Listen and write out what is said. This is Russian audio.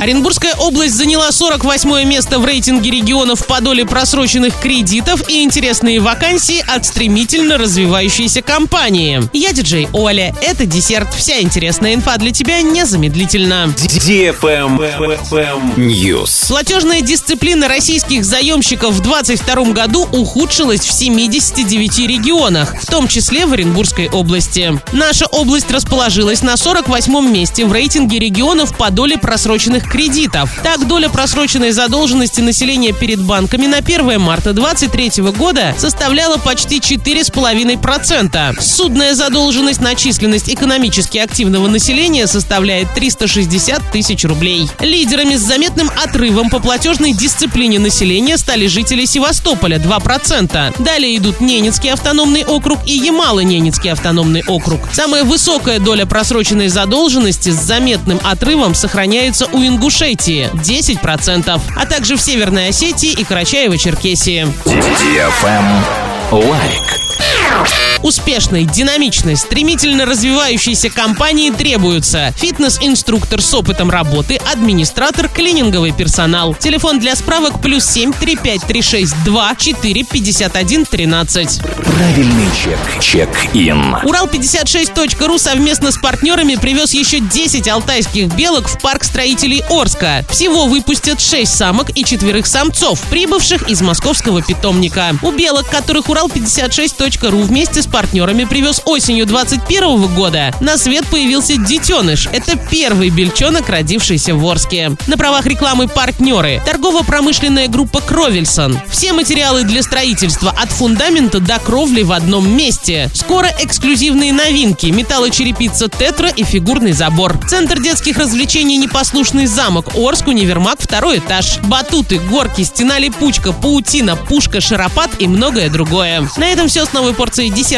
Оренбургская область заняла 48 место в рейтинге регионов по доле просроченных кредитов и интересные вакансии от стремительно развивающейся компании. Я диджей Оля. Это десерт. Вся интересная инфа для тебя незамедлительно. News. Платежная дисциплина российских заемщиков в 2022 году ухудшилась в 79 регионах, в том числе в Оренбургской области. Наша область расположилась на 48 месте в рейтинге регионов по доле просроченных кредитов. Так, доля просроченной задолженности населения перед банками на 1 марта 2023 года составляла почти 4,5%. Судная задолженность на численность экономически активного населения составляет 360 тысяч рублей. Лидерами с заметным отрывом по платежной дисциплине населения стали жители Севастополя 2%. Далее идут Ненецкий автономный округ и Ямало-Ненецкий автономный округ. Самая высокая доля просроченной задолженности с заметным отрывом сохраняется у Ингушетии – 10%, а также в Северной Осетии и Карачаево-Черкесии. Лайк. Успешной, динамичной, стремительно развивающейся компании требуются фитнес-инструктор с опытом работы, администратор, клининговый персонал. Телефон для справок плюс 7 35 36 2 4 51 13. Правильный чек. Чек-ин. Урал56.ру совместно с партнерами привез еще 10 алтайских белок в парк строителей Орска. Всего выпустят 6 самок и четверых самцов, прибывших из московского питомника. У белок, которых Урал56.ру вместе с партнерами привез осенью 2021 года, на свет появился детеныш. Это первый бельчонок, родившийся в Орске. На правах рекламы партнеры. Торгово-промышленная группа Кровельсон. Все материалы для строительства от фундамента до кровли в одном месте. Скоро эксклюзивные новинки. Металлочерепица Тетра и фигурный забор. Центр детских развлечений «Непослушный замок». Орск, универмаг, второй этаж. Батуты, горки, стена липучка, паутина, пушка, шаропат и многое другое. На этом все с новой порцией десерта